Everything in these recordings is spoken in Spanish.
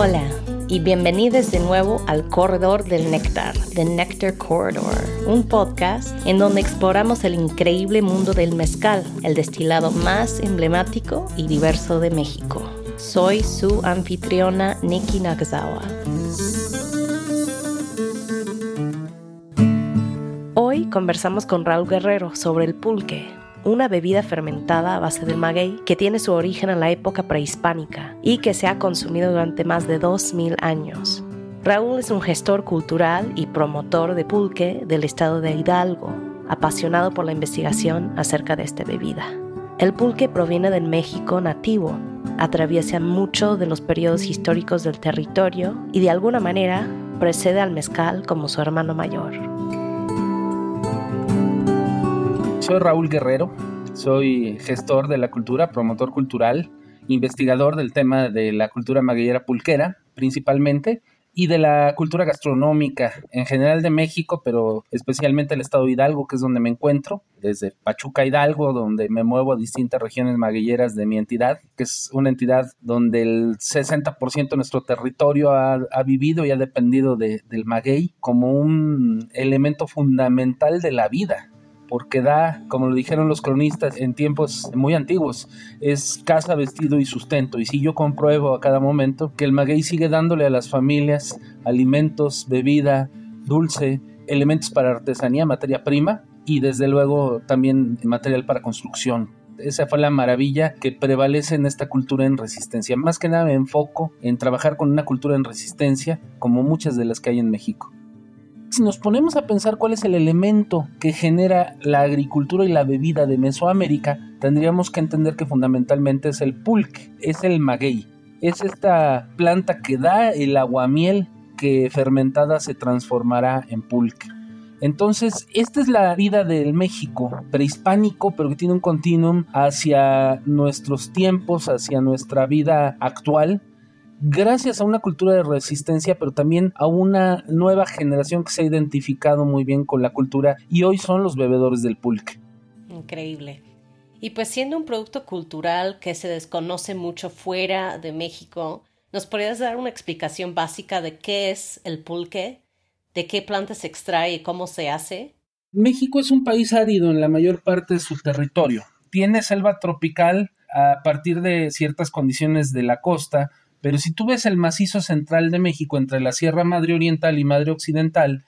Hola y bienvenidos de nuevo al Corredor del Néctar, The Nectar Corridor, un podcast en donde exploramos el increíble mundo del mezcal, el destilado más emblemático y diverso de México. Soy su anfitriona Nikki Nagasawa. Hoy conversamos con Raúl Guerrero sobre el pulque, una bebida fermentada a base de maguey que tiene su origen en la época prehispánica y que se ha consumido durante más de 2000 años. Raúl es un gestor cultural y promotor de pulque del estado de Hidalgo, apasionado por la investigación acerca de esta bebida. El pulque proviene del México nativo, atraviesa mucho de los periodos históricos del territorio y de alguna manera precede al mezcal como su hermano mayor. Soy Raúl Guerrero, soy gestor de la cultura, promotor cultural, investigador del tema de la cultura maguillera pulquera principalmente y de la cultura gastronómica en general de México, pero especialmente el estado de Hidalgo, que es donde me encuentro, desde Pachuca Hidalgo, donde me muevo a distintas regiones maguilleras de mi entidad, que es una entidad donde el 60% de nuestro territorio ha, vivido y ha dependido del maguey como un elemento fundamental de la vida porque da, como lo dijeron los cronistas en tiempos muy antiguos, es casa, vestido y sustento. Y si yo compruebo a cada momento que el maguey sigue dándole a las familias alimentos, bebida, dulce, elementos para artesanía, materia prima y desde luego también material para construcción. Esa fue la maravilla que prevalece en esta cultura en resistencia. Más que nada me enfoco en trabajar con una cultura en resistencia como muchas de las que hay en México. Si nos ponemos a pensar cuál es el elemento que genera la agricultura y la bebida de Mesoamérica, tendríamos que entender que fundamentalmente es el pulque, es el maguey, es esta planta que da el aguamiel que fermentada se transformará en pulque. Entonces, esta es la vida del México prehispánico, pero que tiene un continuum hacia nuestros tiempos, hacia nuestra vida actual, gracias a una cultura de resistencia, pero también a una nueva generación que se ha identificado muy bien con la cultura y hoy son los bebedores del pulque. Increíble. Y pues siendo un producto cultural que se desconoce mucho fuera de México, ¿nos podrías dar una explicación básica de qué es el pulque? ¿De qué planta se extrae y cómo se hace? México es un país árido en la mayor parte de su territorio. Tiene selva tropical a partir de ciertas condiciones de la costa, pero si tú ves el macizo central de México entre la Sierra Madre Oriental y Madre Occidental,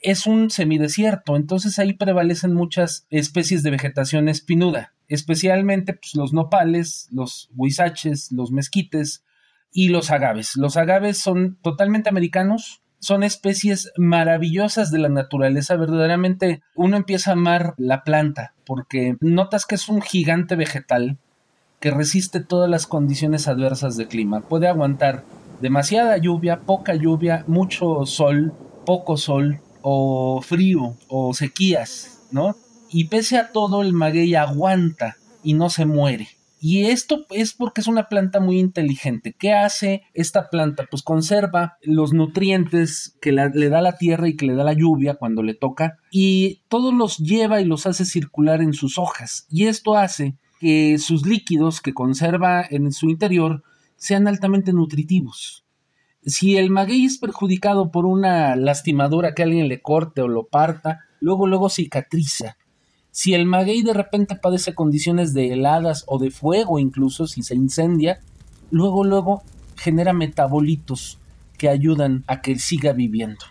es un semidesierto, entonces ahí prevalecen muchas especies de vegetación espinuda, especialmente pues, los nopales, los huizaches, los mezquites y los agaves. Los agaves son totalmente americanos, son especies maravillosas de la naturaleza, verdaderamente uno empieza a amar la planta porque notas que es un gigante vegetal que resiste todas las condiciones adversas de clima. Puede aguantar demasiada lluvia, poca lluvia, mucho sol, poco sol, o frío, o sequías, ¿no? Y pese a todo, el maguey aguanta y no se muere. Y esto es porque es una planta muy inteligente. ¿Qué hace esta planta? Pues conserva los nutrientes que le da la tierra y que le da la lluvia cuando le toca y todos los lleva y los hace circular en sus hojas. Y esto hace que sus líquidos que conserva en su interior sean altamente nutritivos. Si el maguey es perjudicado por una lastimadura que alguien le corte o lo parta, luego luego cicatriza. Si el maguey de repente padece condiciones de heladas o de fuego incluso si se incendia, luego luego genera metabolitos que ayudan a que siga viviendo.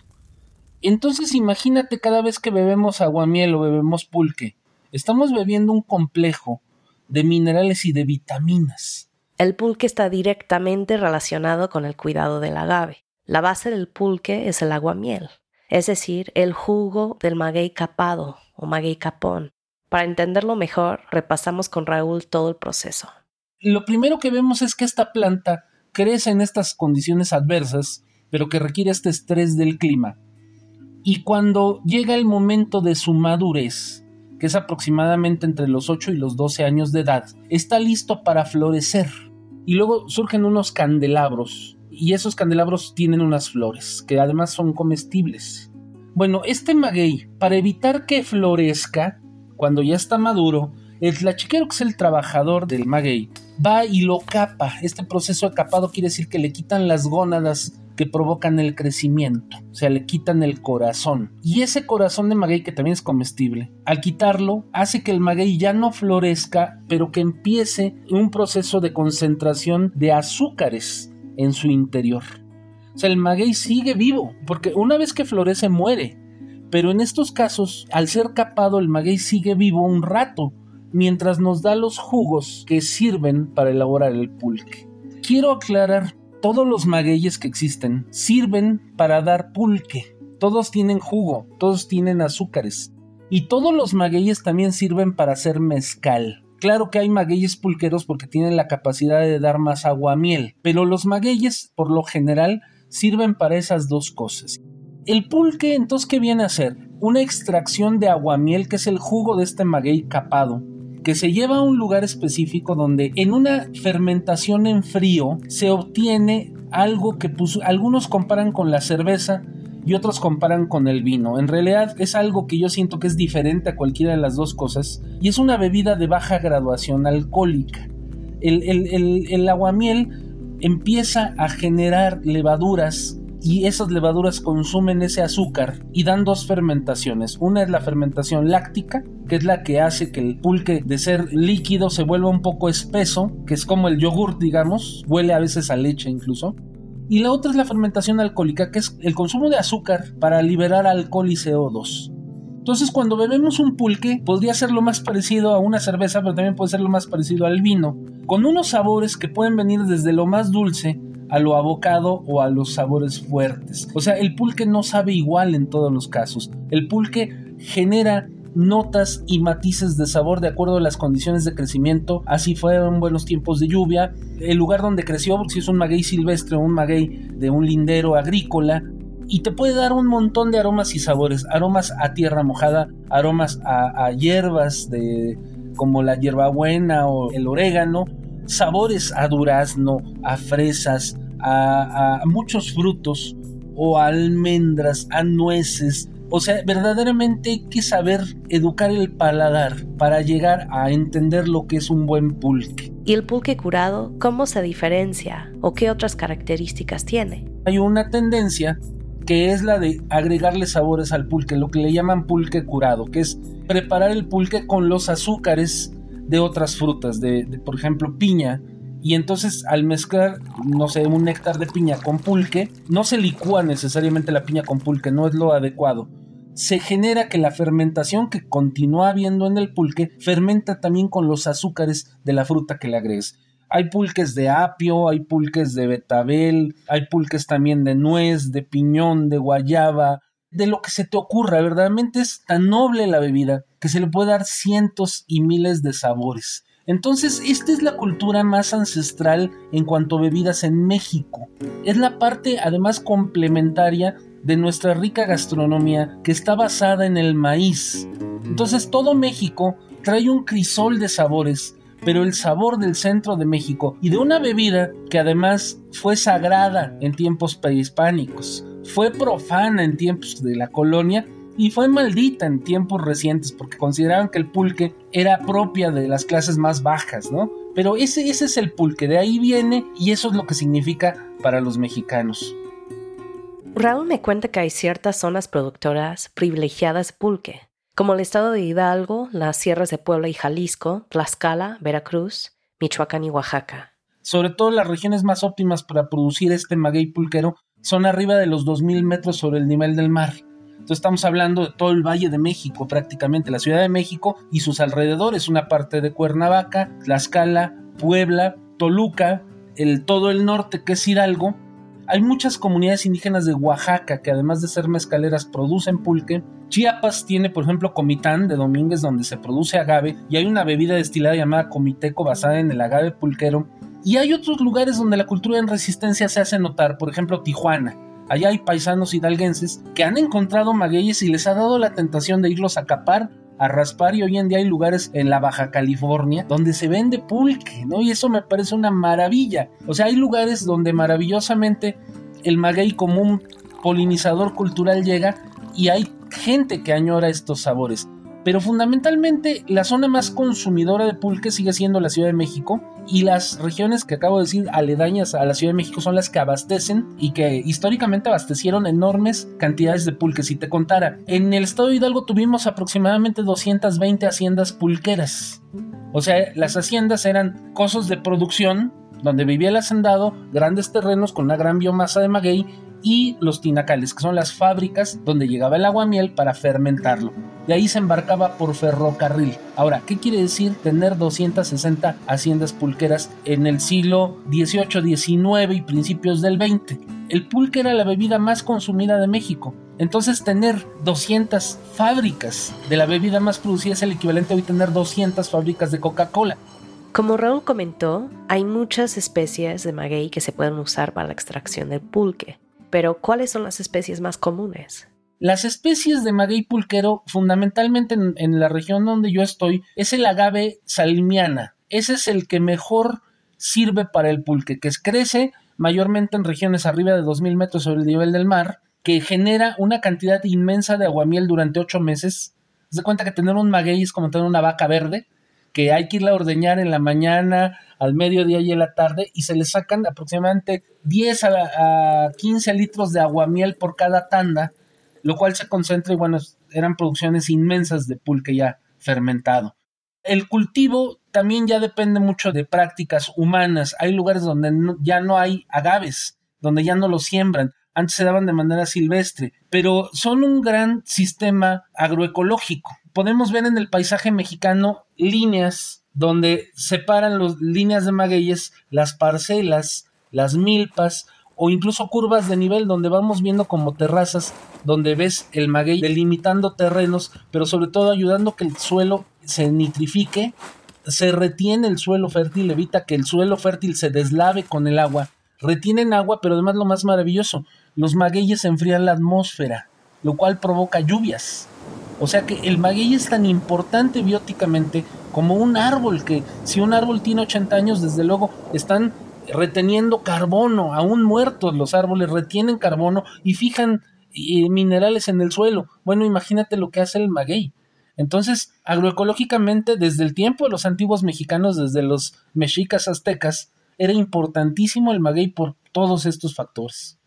Entonces imagínate cada vez que bebemos aguamiel o bebemos pulque, estamos bebiendo un complejo de minerales y de vitaminas. El pulque está directamente relacionado con el cuidado del agave. La base del pulque es el aguamiel, es decir, el jugo del maguey capado o maguey capón. Para entenderlo mejor, repasamos con Raúl todo el proceso. Lo primero que vemos es que esta planta crece en estas condiciones adversas, pero que requiere este estrés del clima. Y cuando llega el momento de su madurez, que es aproximadamente entre los 8 y los 12 años de edad, está listo para florecer. Y luego surgen unos candelabros, y esos candelabros tienen unas flores, que además son comestibles. Bueno, este maguey, para evitar que florezca, cuando ya está maduro, el tlachiquero, que es el trabajador del maguey, va y lo capa. Este proceso de capado quiere decir que le quitan las gónadas que provocan el crecimiento, o sea, le quitan el corazón. Y ese corazón de maguey, que también es comestible, al quitarlo, hace que el maguey ya no florezca, pero que empiece un proceso de concentración de azúcares en su interior. O sea, el maguey sigue vivo, porque una vez que florece muere. Pero en estos casos, al ser capado, el maguey sigue vivo un rato, mientras nos da los jugos que sirven para elaborar el pulque. Quiero aclarar todos los magueyes que existen sirven para dar pulque. Todos tienen jugo, todos tienen azúcares. Y todos los magueyes también sirven para hacer mezcal. Claro que hay magueyes pulqueros porque tienen la capacidad de dar más agua a miel, pero los magueyes, por lo general, sirven para esas dos cosas. El pulque, entonces, ¿qué viene a hacer? Una extracción de aguamiel, que es el jugo de este maguey capado, que se lleva a un lugar específico donde en una fermentación en frío se obtiene algo que pues, algunos comparan con la cerveza y otros comparan con el vino. En realidad es algo que yo siento que es diferente a cualquiera de las dos cosas y es una bebida de baja graduación alcohólica. El, el, el aguamiel empieza a generar levaduras y esas levaduras consumen ese azúcar y dan dos fermentaciones. Una es la fermentación láctica, que es la que hace que el pulque de ser líquido se vuelva un poco espeso, que es como el yogur, digamos, huele a veces a leche incluso. Y la otra es la fermentación alcohólica, que es el consumo de azúcar para liberar alcohol y CO2. Entonces, cuando bebemos un pulque, podría ser lo más parecido a una cerveza, pero también puede ser lo más parecido al vino, con unos sabores que pueden venir desde lo más dulce a lo abocado o a los sabores fuertes. O sea, el pulque no sabe igual en todos los casos. El pulque genera notas y matices de sabor de acuerdo a las condiciones de crecimiento. Así fueron buenos tiempos de lluvia. El lugar donde creció, si es un maguey silvestre o un maguey de un lindero agrícola, y te puede dar un montón de aromas y sabores. Aromas a tierra mojada, aromas a, hierbas de, como la hierbabuena o el orégano, sabores a durazno, a fresas, a, muchos frutos o a almendras, a nueces. O sea, verdaderamente hay que saber educar el paladar para llegar a entender lo que es un buen pulque. ¿Y el pulque curado cómo se diferencia o qué otras características tiene? Hay una tendencia que es la de agregarle sabores al pulque, lo que le llaman pulque curado, que es preparar el pulque con los azúcares de otras frutas, de, por ejemplo piña, y entonces al mezclar, no sé, un néctar de piña con pulque, no se licúa necesariamente la piña con pulque, no es lo adecuado. Se genera que la fermentación que continúa habiendo en el pulque fermenta también con los azúcares de la fruta que le agregues. Hay pulques de apio, hay pulques de betabel, hay pulques también de nuez, de piñón, de guayaba, de lo que se te ocurra. Verdaderamente es tan noble la bebida que se le puede dar cientos y miles de sabores. Entonces, esta es la cultura más ancestral en cuanto a bebidas en México. Es la parte además complementaria de nuestra rica gastronomía que está basada en el maíz. Entonces, todo México trae un crisol de sabores, pero el sabor del centro de México y de una bebida que además fue sagrada en tiempos prehispánicos fue profana en tiempos de la colonia y fue maldita en tiempos recientes porque consideraban que el pulque era propia de las clases más bajas, ¿no? Pero ese, ese es el pulque, de ahí viene y eso es lo que significa para los mexicanos. Raúl me cuenta que hay ciertas zonas productoras privilegiadas de pulque, como el estado de Hidalgo, las sierras de Puebla y Jalisco, Tlaxcala, Veracruz, Michoacán y Oaxaca. Sobre todo las regiones más óptimas para producir este maguey pulquero son arriba de los 2.000 metros sobre el nivel del mar. Estamos hablando de todo el Valle de México, prácticamente la Ciudad de México y sus alrededores, una parte de Cuernavaca, Tlaxcala, Puebla, Toluca, el, todo el norte que es Hidalgo. Hay muchas comunidades indígenas de Oaxaca que además de ser mezcaleras producen pulque. Chiapas tiene por ejemplo Comitán de Domínguez donde se produce agave y hay una bebida destilada llamada comiteco basada en el agave pulquero y hay otros lugares donde la cultura en resistencia se hace notar, por ejemplo Tijuana. Allá hay paisanos hidalguenses que han encontrado magueyes y les ha dado la tentación de irlos a capar, a raspar y hoy en día hay lugares en la Baja California donde se vende pulque, ¿no? Y eso me parece una maravilla. O sea, hay lugares donde maravillosamente el maguey como un polinizador cultural llega y hay gente que añora estos sabores. Pero fundamentalmente la zona más consumidora de pulque sigue siendo la Ciudad de México y las regiones que acabo de decir aledañas a la Ciudad de México son las que abastecen y que históricamente abastecieron enormes cantidades de pulques. Si te contara, en el estado de Hidalgo tuvimos aproximadamente 220 haciendas pulqueras. O sea, las haciendas eran cosos de producción donde vivía el hacendado, grandes terrenos con una gran biomasa de maguey y los tinacales, que son las fábricas donde llegaba el aguamiel para fermentarlo. De ahí se embarcaba por ferrocarril. Ahora, ¿qué quiere decir tener 260 haciendas pulqueras en el siglo XVIII, XIX y principios del XX? El pulque era la bebida más consumida de México. Entonces tener 200 fábricas de la bebida más producida es el equivalente a hoy tener 200 fábricas de Coca-Cola. Como Raúl comentó, hay muchas especies de maguey que se pueden usar para la extracción del pulque. Pero, ¿cuáles son las especies más comunes? Las especies de maguey pulquero, fundamentalmente en, la región donde yo estoy, es el agave salimiana. Ese es el que mejor sirve para el pulque, que crece mayormente en regiones arriba de 2.000 metros sobre el nivel del mar, que genera una cantidad inmensa de aguamiel durante ocho meses. Se cuenta que tener un maguey es como tener una vaca verde, que hay que irla a ordeñar en la mañana, al mediodía y en la tarde, y se le sacan aproximadamente 10 a, 15 litros de aguamiel por cada tanda, lo cual se concentra y bueno, eran producciones inmensas de pulque ya fermentado. El cultivo también ya depende mucho de prácticas humanas. Hay lugares donde ya no hay agaves, donde ya no lo siembran. Antes se daban de manera silvestre, pero son un gran sistema agroecológico. Podemos ver en el paisaje mexicano líneas donde separan las líneas de magueyes, las parcelas, las milpas o incluso curvas de nivel donde vamos viendo como terrazas donde ves el maguey delimitando terrenos, pero sobre todo ayudando que el suelo se nitrifique, se retiene el suelo fértil, evita que el suelo fértil se deslave con el agua, retienen agua, pero además lo más maravilloso, los magueyes enfrían la atmósfera, lo cual provoca lluvias. O sea que el maguey es tan importante bióticamente como un árbol que si un árbol tiene 80 años, desde luego están reteniendo carbono, aún muertos los árboles retienen carbono y fijan eh, minerales en el suelo. Bueno, imagínate lo que hace el maguey. Entonces, agroecológicamente, desde el tiempo de los antiguos mexicanos, desde los mexicas aztecas, era importantísimo el maguey por todos estos factores.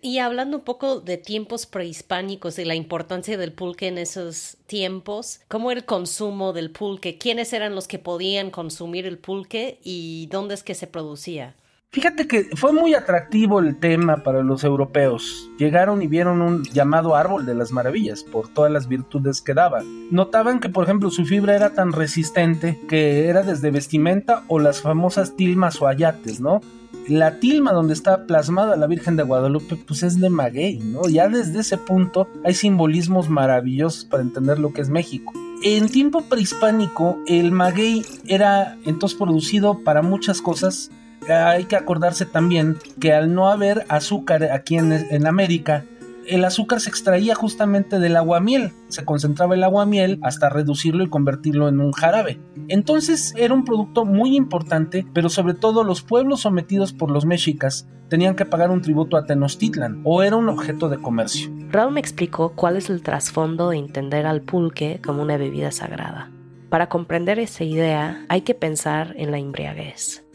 Y hablando un poco de tiempos prehispánicos y la importancia del pulque en esos tiempos, ¿cómo era el consumo del pulque? ¿Quiénes eran los que podían consumir el pulque y dónde es que se producía? Fíjate que fue muy atractivo el tema para los europeos. Llegaron y vieron un llamado árbol de las maravillas por todas las virtudes que daba. Notaban que, por ejemplo, su fibra era tan resistente que era desde vestimenta o las famosas tilmas o ayates, ¿no? la tilma donde está plasmada la Virgen de Guadalupe, pues es de maguey, ¿no? Ya desde ese punto hay simbolismos maravillosos para entender lo que es México. En tiempo prehispánico, el maguey era entonces producido para muchas cosas. Hay que acordarse también que al no haber azúcar aquí en, en América, el azúcar se extraía justamente del aguamiel, se concentraba el aguamiel hasta reducirlo y convertirlo en un jarabe. Entonces era un producto muy importante, pero sobre todo los pueblos sometidos por los mexicas tenían que pagar un tributo a Tenochtitlan o era un objeto de comercio. Raúl me explicó cuál es el trasfondo de entender al pulque como una bebida sagrada. Para comprender esa idea hay que pensar en la embriaguez.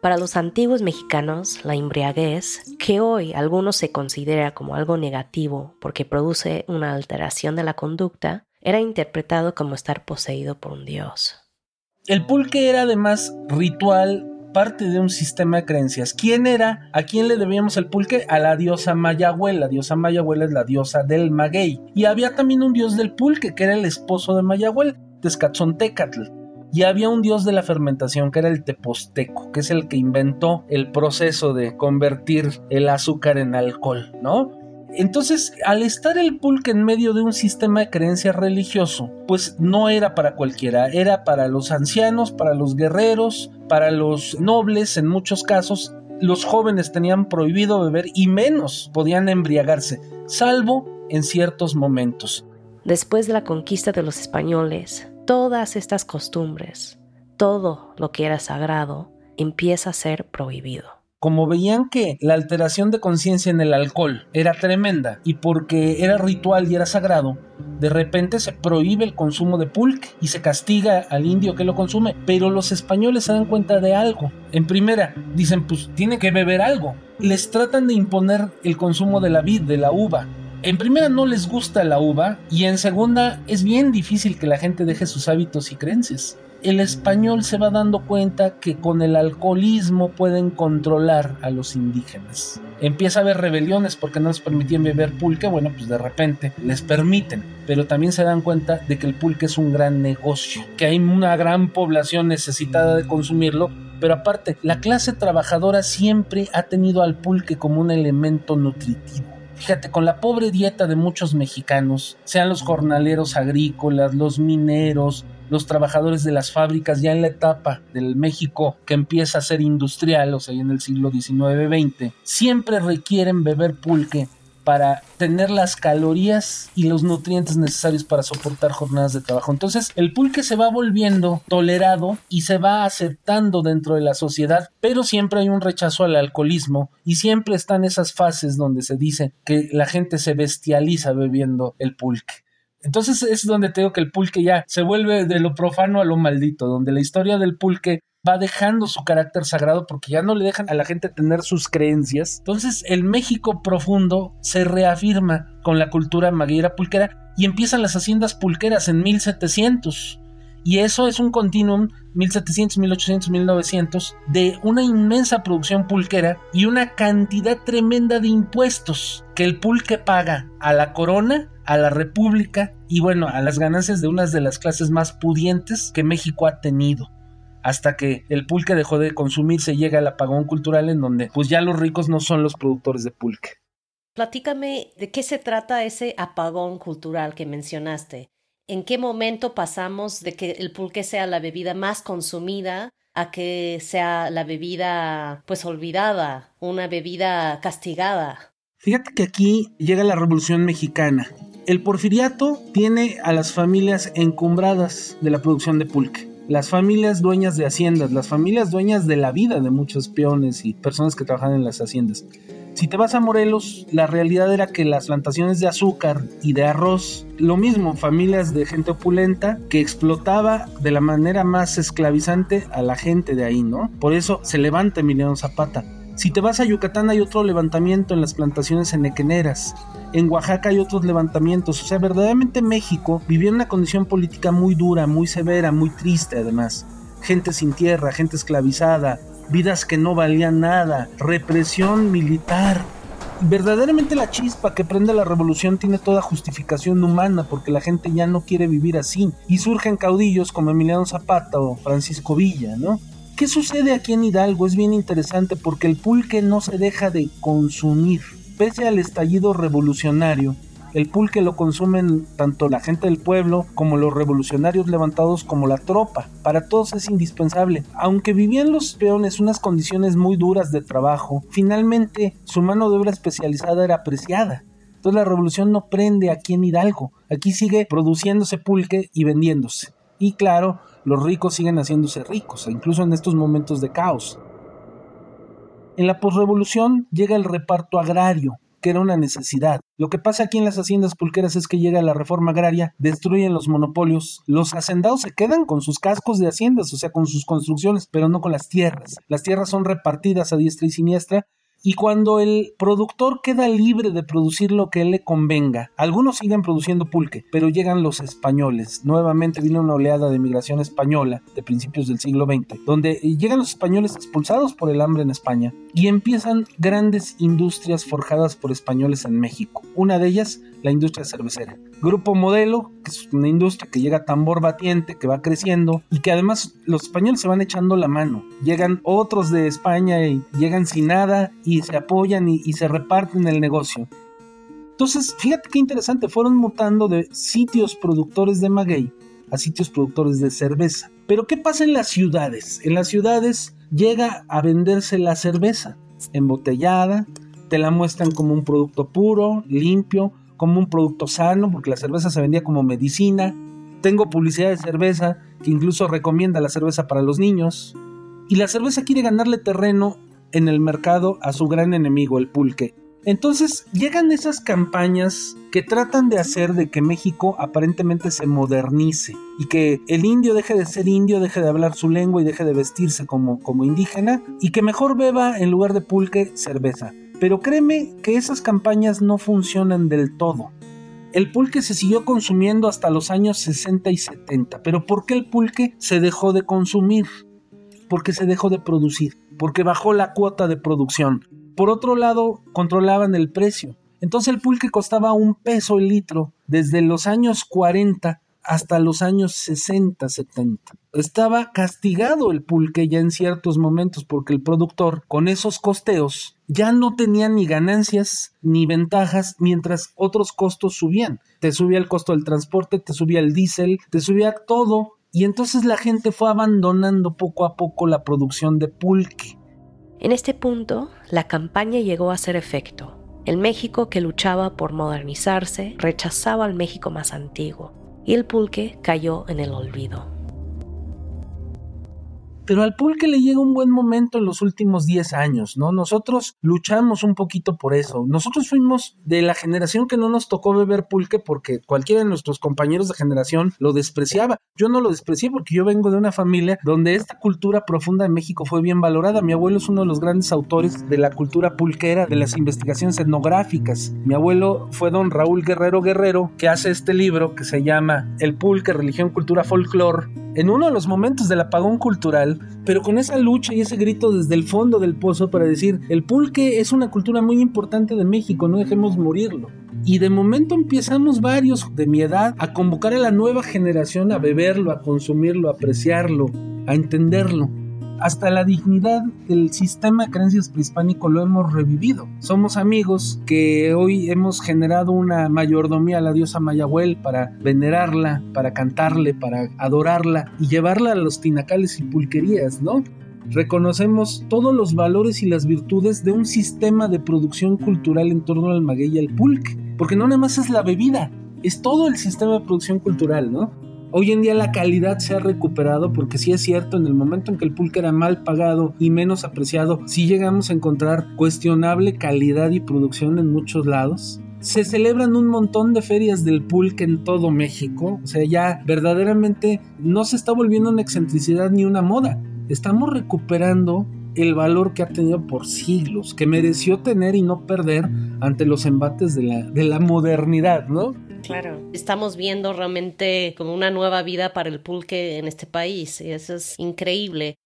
Para los antiguos mexicanos, la embriaguez, que hoy algunos se considera como algo negativo porque produce una alteración de la conducta, era interpretado como estar poseído por un dios. El pulque era además ritual, parte de un sistema de creencias. ¿Quién era? ¿A quién le debíamos el pulque? A la diosa Mayahuel. La diosa Mayahuel es la diosa del maguey. Y había también un dios del pulque, que era el esposo de Mayahuel, Tezcatzontecatl y había un dios de la fermentación que era el teposteco, que es el que inventó el proceso de convertir el azúcar en alcohol, ¿no? Entonces, al estar el pulque en medio de un sistema de creencia religioso, pues no era para cualquiera, era para los ancianos, para los guerreros, para los nobles en muchos casos. Los jóvenes tenían prohibido beber y menos podían embriagarse, salvo en ciertos momentos. Después de la conquista de los españoles, todas estas costumbres, todo lo que era sagrado, empieza a ser prohibido. como veían que la alteración de conciencia en el alcohol era tremenda y porque era ritual y era sagrado, de repente se prohíbe el consumo de pulque y se castiga al indio que lo consume. Pero los españoles se dan cuenta de algo. En primera, dicen, pues tiene que beber algo. Les tratan de imponer el consumo de la vid, de la uva. En primera no les gusta la uva y en segunda es bien difícil que la gente deje sus hábitos y creencias el español se va dando cuenta que con el alcoholismo pueden controlar a los indígenas. Empieza a haber rebeliones porque no les permitían beber pulque, bueno, pues de repente les permiten, pero también se dan cuenta de que el pulque es un gran negocio, que hay una gran población necesitada de consumirlo, pero aparte, la clase trabajadora siempre ha tenido al pulque como un elemento nutritivo. Fíjate, con la pobre dieta de muchos mexicanos, sean los jornaleros agrícolas, los mineros, los trabajadores de las fábricas ya en la etapa del México que empieza a ser industrial, o sea, en el siglo XIX-XX, siempre requieren beber pulque para tener las calorías y los nutrientes necesarios para soportar jornadas de trabajo. Entonces, el pulque se va volviendo tolerado y se va aceptando dentro de la sociedad, pero siempre hay un rechazo al alcoholismo y siempre están esas fases donde se dice que la gente se bestializa bebiendo el pulque. Entonces es donde tengo que el pulque ya se vuelve de lo profano a lo maldito, donde la historia del pulque va dejando su carácter sagrado porque ya no le dejan a la gente tener sus creencias. Entonces el México profundo se reafirma con la cultura maguera pulquera y empiezan las haciendas pulqueras en 1700. Y eso es un continuum 1700, 1800, 1900 de una inmensa producción pulquera y una cantidad tremenda de impuestos que el pulque paga a la corona a la República y bueno, a las ganancias de unas de las clases más pudientes que México ha tenido. Hasta que el pulque dejó de consumirse, llega el apagón cultural en donde pues ya los ricos no son los productores de pulque. Platícame de qué se trata ese apagón cultural que mencionaste. ¿En qué momento pasamos de que el pulque sea la bebida más consumida a que sea la bebida pues olvidada, una bebida castigada? Fíjate que aquí llega la Revolución Mexicana el porfiriato tiene a las familias encumbradas de la producción de pulque. Las familias dueñas de haciendas, las familias dueñas de la vida de muchos peones y personas que trabajan en las haciendas. Si te vas a Morelos, la realidad era que las plantaciones de azúcar y de arroz, lo mismo, familias de gente opulenta que explotaba de la manera más esclavizante a la gente de ahí, ¿no? Por eso se levanta Emiliano Zapata. Si te vas a Yucatán hay otro levantamiento en las plantaciones enequeneras en Oaxaca hay otros levantamientos. O sea, verdaderamente México vivía en una condición política muy dura, muy severa, muy triste además. Gente sin tierra, gente esclavizada, vidas que no valían nada, represión militar. Verdaderamente la chispa que prende la revolución tiene toda justificación humana porque la gente ya no quiere vivir así. Y surgen caudillos como Emiliano Zapata o Francisco Villa, ¿no? ¿Qué sucede aquí en Hidalgo? Es bien interesante porque el pulque no se deja de consumir Pese al estallido revolucionario, el pulque lo consumen tanto la gente del pueblo como los revolucionarios levantados como la tropa. Para todos es indispensable. Aunque vivían los peones unas condiciones muy duras de trabajo, finalmente su mano de obra especializada era apreciada. Entonces la revolución no prende aquí en Hidalgo. Aquí sigue produciéndose pulque y vendiéndose. Y claro, los ricos siguen haciéndose ricos, incluso en estos momentos de caos. En la posrevolución llega el reparto agrario, que era una necesidad. Lo que pasa aquí en las haciendas pulqueras es que llega la reforma agraria, destruyen los monopolios, los hacendados se quedan con sus cascos de haciendas, o sea, con sus construcciones, pero no con las tierras. Las tierras son repartidas a diestra y siniestra y cuando el productor queda libre de producir lo que le convenga, algunos siguen produciendo pulque, pero llegan los españoles. Nuevamente vino una oleada de migración española de principios del siglo XX, donde llegan los españoles expulsados por el hambre en España y empiezan grandes industrias forjadas por españoles en México. Una de ellas, la industria cervecera. Grupo Modelo, que es una industria que llega tambor batiente, que va creciendo y que además los españoles se van echando la mano. Llegan otros de España y llegan sin nada y se apoyan y, y se reparten el negocio. Entonces, fíjate qué interesante, fueron mutando de sitios productores de maguey a sitios productores de cerveza. Pero ¿qué pasa en las ciudades? En las ciudades llega a venderse la cerveza embotellada, te la muestran como un producto puro, limpio, como un producto sano, porque la cerveza se vendía como medicina. Tengo publicidad de cerveza que incluso recomienda la cerveza para los niños. Y la cerveza quiere ganarle terreno en el mercado a su gran enemigo, el pulque. Entonces llegan esas campañas que tratan de hacer de que México aparentemente se modernice y que el indio deje de ser indio, deje de hablar su lengua y deje de vestirse como, como indígena y que mejor beba en lugar de pulque cerveza. Pero créeme que esas campañas no funcionan del todo. El pulque se siguió consumiendo hasta los años 60 y 70, pero ¿por qué el pulque se dejó de consumir? Porque se dejó de producir, porque bajó la cuota de producción por otro lado, controlaban el precio. Entonces el pulque costaba un peso el litro desde los años 40 hasta los años 60, 70. Estaba castigado el pulque ya en ciertos momentos porque el productor con esos costeos ya no tenía ni ganancias ni ventajas mientras otros costos subían. Te subía el costo del transporte, te subía el diésel, te subía todo y entonces la gente fue abandonando poco a poco la producción de pulque. En este punto, la campaña llegó a ser efecto. El México que luchaba por modernizarse rechazaba al México más antiguo y el pulque cayó en el olvido. Pero al pulque le llega un buen momento en los últimos 10 años, ¿no? Nosotros luchamos un poquito por eso. Nosotros fuimos de la generación que no nos tocó beber pulque porque cualquiera de nuestros compañeros de generación lo despreciaba. Yo no lo desprecié porque yo vengo de una familia donde esta cultura profunda de México fue bien valorada. Mi abuelo es uno de los grandes autores de la cultura pulquera, de las investigaciones etnográficas. Mi abuelo fue don Raúl Guerrero Guerrero, que hace este libro que se llama El pulque, religión, cultura, folclor. En uno de los momentos del apagón cultural, pero con esa lucha y ese grito desde el fondo del pozo para decir, el pulque es una cultura muy importante de México, no dejemos morirlo. Y de momento empezamos varios de mi edad a convocar a la nueva generación a beberlo, a consumirlo, a apreciarlo, a entenderlo hasta la dignidad del sistema de creencias prehispánico lo hemos revivido. Somos amigos que hoy hemos generado una mayordomía a la diosa Mayahuel para venerarla, para cantarle, para adorarla y llevarla a los tinacales y pulquerías, ¿no? reconocemos todos los valores y las virtudes de un sistema de producción cultural en torno al maguey y al pulque, porque no nada más es la bebida, es todo el sistema de producción cultural, ¿no? Hoy en día la calidad se ha recuperado porque sí es cierto, en el momento en que el pulque era mal pagado y menos apreciado, sí llegamos a encontrar cuestionable calidad y producción en muchos lados. Se celebran un montón de ferias del pulque en todo México, o sea, ya verdaderamente no se está volviendo una excentricidad ni una moda. Estamos recuperando el valor que ha tenido por siglos, que mereció tener y no perder ante los embates de la, de la modernidad, ¿no? Claro, estamos viendo realmente como una nueva vida para el pulque en este país y eso es increíble.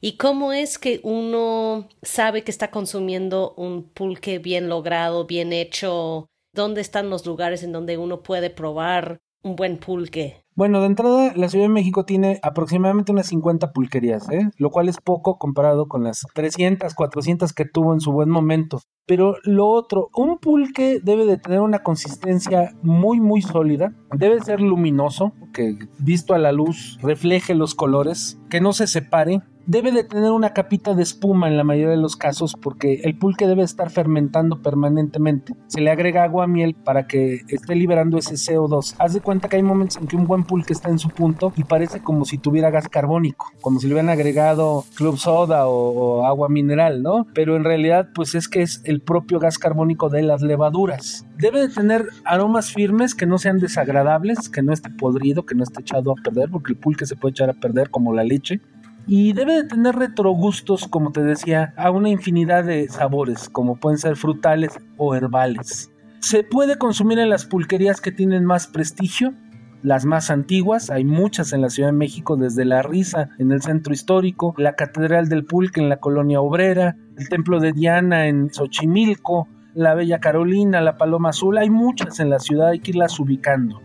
¿Y cómo es que uno sabe que está consumiendo un pulque bien logrado, bien hecho? ¿Dónde están los lugares en donde uno puede probar un buen pulque? Bueno, de entrada, la Ciudad de México tiene aproximadamente unas 50 pulquerías, ¿eh? lo cual es poco comparado con las 300, 400 que tuvo en su buen momento. Pero lo otro, un pulque debe de tener una consistencia muy, muy sólida, debe ser luminoso, que visto a la luz refleje los colores, que no se separe, debe de tener una capita de espuma en la mayoría de los casos porque el pulque debe estar fermentando permanentemente. Se le agrega agua a miel para que esté liberando ese CO2. Haz de cuenta que hay momentos en que un buen pulque está en su punto y parece como si tuviera gas carbónico, como si le hubieran agregado club soda o, o agua mineral, ¿no? Pero en realidad pues es que es el propio gas carbónico de las levaduras. Debe de tener aromas firmes que no sean desagradables, que no esté podrido, que no esté echado a perder, porque el pulque se puede echar a perder como la leche y debe de tener retrogustos, como te decía, a una infinidad de sabores, como pueden ser frutales o herbales. Se puede consumir en las pulquerías que tienen más prestigio, las más antiguas, hay muchas en la Ciudad de México, desde La Risa en el centro histórico, la Catedral del Pulque en la colonia obrera, el Templo de Diana en Xochimilco, la Bella Carolina, la Paloma Azul, hay muchas en la ciudad, hay que irlas ubicando.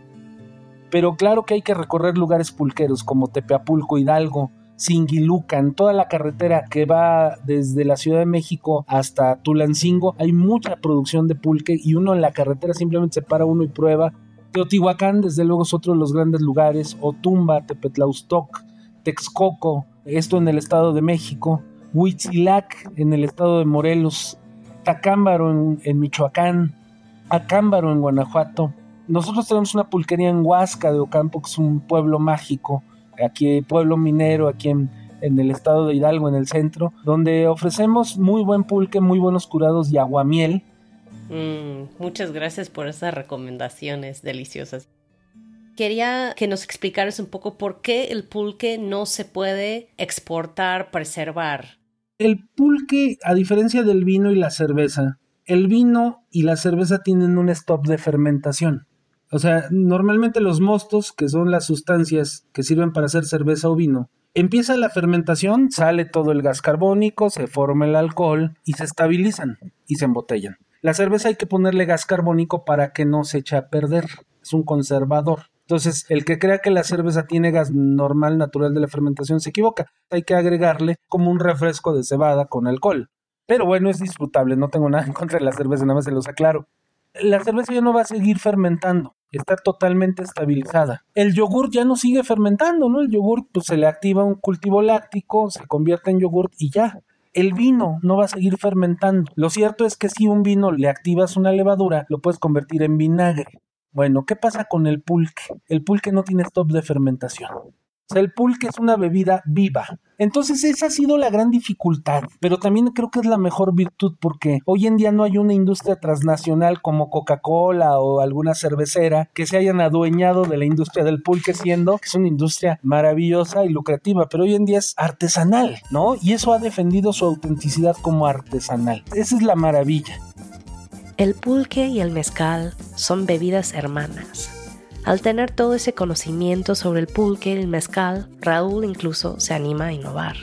Pero claro que hay que recorrer lugares pulqueros como Tepeapulco, Hidalgo, Singilucan, toda la carretera que va desde la Ciudad de México hasta Tulancingo, hay mucha producción de pulque y uno en la carretera simplemente se para uno y prueba. Teotihuacán, desde luego, es otro de los grandes lugares, Otumba, Tepetlaustoc, Texcoco, esto en el Estado de México, Huitzilac en el Estado de Morelos, Tacámbaro en, Michoacán, Acámbaro en Guanajuato. Nosotros tenemos una pulquería en Huasca de Ocampo, que es un pueblo mágico, aquí pueblo minero, aquí en, en el estado de Hidalgo, en el centro, donde ofrecemos muy buen pulque, muy buenos curados y aguamiel. Mm, muchas gracias por esas recomendaciones deliciosas. Quería que nos explicaras un poco por qué el pulque no se puede exportar, preservar. El pulque, a diferencia del vino y la cerveza, el vino y la cerveza tienen un stop de fermentación. O sea, normalmente los mostos, que son las sustancias que sirven para hacer cerveza o vino, empieza la fermentación, sale todo el gas carbónico, se forma el alcohol y se estabilizan y se embotellan. La cerveza hay que ponerle gas carbónico para que no se eche a perder. Es un conservador. Entonces, el que crea que la cerveza tiene gas normal, natural de la fermentación, se equivoca. Hay que agregarle como un refresco de cebada con alcohol. Pero bueno, es disfrutable, no tengo nada en contra de la cerveza, nada más se los aclaro. La cerveza ya no va a seguir fermentando está totalmente estabilizada. El yogur ya no sigue fermentando, ¿no? El yogur pues se le activa un cultivo láctico, se convierte en yogur y ya. El vino no va a seguir fermentando. Lo cierto es que si un vino le activas una levadura, lo puedes convertir en vinagre. Bueno, ¿qué pasa con el pulque? El pulque no tiene stop de fermentación. O sea, el pulque es una bebida viva. Entonces esa ha sido la gran dificultad, pero también creo que es la mejor virtud porque hoy en día no hay una industria transnacional como Coca-Cola o alguna cervecera que se hayan adueñado de la industria del pulque siendo que es una industria maravillosa y lucrativa, pero hoy en día es artesanal, ¿no? Y eso ha defendido su autenticidad como artesanal. Esa es la maravilla. El pulque y el mezcal son bebidas hermanas al tener todo ese conocimiento sobre el pulque y el mezcal, Raúl incluso se anima a innovar.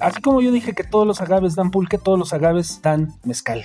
Así como yo dije que todos los agaves dan pulque, todos los agaves dan mezcal.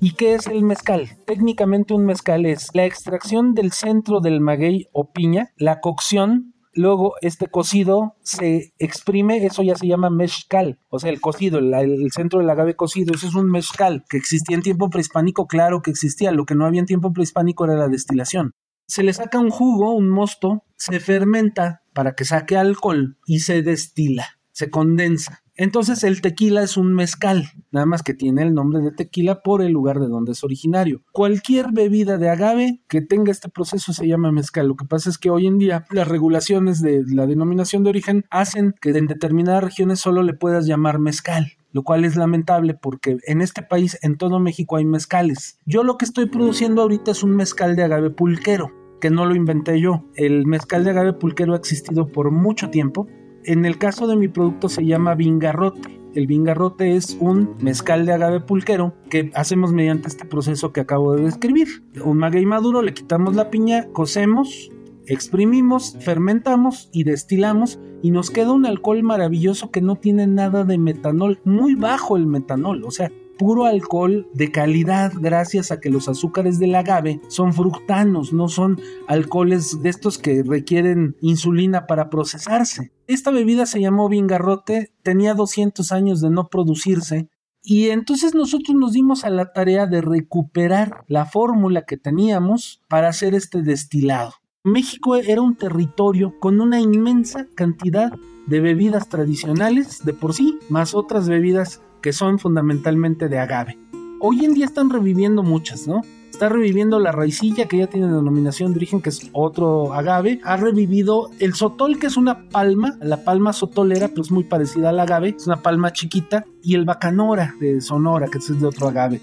¿Y qué es el mezcal? Técnicamente un mezcal es la extracción del centro del maguey o piña, la cocción, luego este cocido se exprime, eso ya se llama mezcal, o sea, el cocido, el, centro del agave cocido, eso es un mezcal que existía en tiempo prehispánico, claro que existía, lo que no había en tiempo prehispánico era la destilación se le saca un jugo, un mosto, se fermenta para que saque alcohol y se destila, se condensa. Entonces el tequila es un mezcal, nada más que tiene el nombre de tequila por el lugar de donde es originario. Cualquier bebida de agave que tenga este proceso se llama mezcal. Lo que pasa es que hoy en día las regulaciones de la denominación de origen hacen que en determinadas regiones solo le puedas llamar mezcal lo cual es lamentable porque en este país, en todo México, hay mezcales. Yo lo que estoy produciendo ahorita es un mezcal de agave pulquero, que no lo inventé yo. El mezcal de agave pulquero ha existido por mucho tiempo. En el caso de mi producto se llama vingarrote. El vingarrote es un mezcal de agave pulquero que hacemos mediante este proceso que acabo de describir. Un maguey maduro, le quitamos la piña, cocemos, exprimimos, fermentamos y destilamos y nos queda un alcohol maravilloso que no tiene nada de metanol, muy bajo el metanol, o sea, puro alcohol de calidad gracias a que los azúcares del agave son fructanos, no son alcoholes de estos que requieren insulina para procesarse. Esta bebida se llamó vingarrote, tenía 200 años de no producirse y entonces nosotros nos dimos a la tarea de recuperar la fórmula que teníamos para hacer este destilado. México era un territorio con una inmensa cantidad de bebidas tradicionales de por sí, más otras bebidas que son fundamentalmente de agave. Hoy en día están reviviendo muchas, ¿no? Está reviviendo la raicilla, que ya tiene denominación de origen, que es otro agave. Ha revivido el sotol, que es una palma, la palma sotolera, pues muy parecida al agave, es una palma chiquita. Y el bacanora de Sonora, que es de otro agave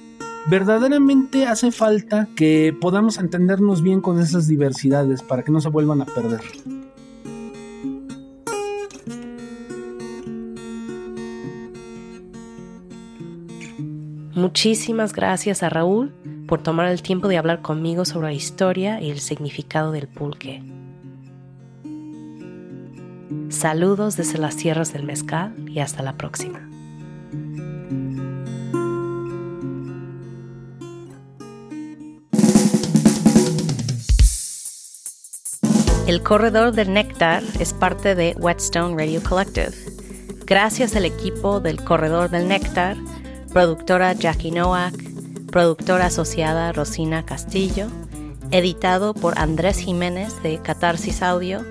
verdaderamente hace falta que podamos entendernos bien con esas diversidades para que no se vuelvan a perder. Muchísimas gracias a Raúl por tomar el tiempo de hablar conmigo sobre la historia y el significado del pulque. Saludos desde las tierras del mezcal y hasta la próxima. El Corredor del Néctar es parte de Whetstone Radio Collective. Gracias al equipo del Corredor del Néctar, productora Jackie Nowak, productora asociada Rosina Castillo, editado por Andrés Jiménez de Catarsis Audio,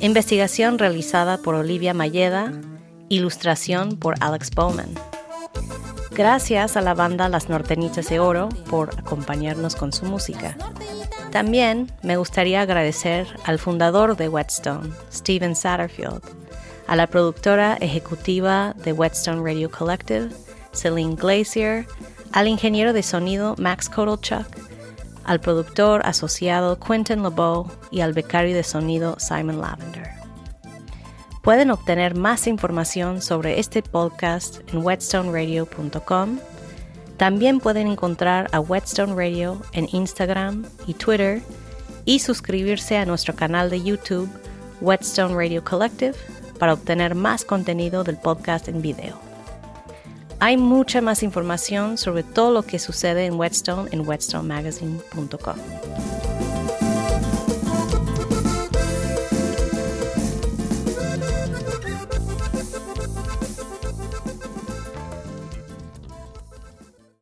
investigación realizada por Olivia Mayeda, ilustración por Alex Bowman. Gracias a la banda Las Nortenitas de Oro por acompañarnos con su música. También me gustaría agradecer al fundador de Whetstone, Steven Satterfield, a la productora ejecutiva de Whetstone Radio Collective, Celine Glacier, al ingeniero de sonido Max Kotelchuk, al productor asociado Quentin LeBeau y al becario de sonido Simon Lavender. Pueden obtener más información sobre este podcast en whetstoneradio.com. También pueden encontrar a Whetstone Radio en Instagram y Twitter y suscribirse a nuestro canal de YouTube Whetstone Radio Collective para obtener más contenido del podcast en video. Hay mucha más información sobre todo lo que sucede en Whetstone en whetstonemagazine.com.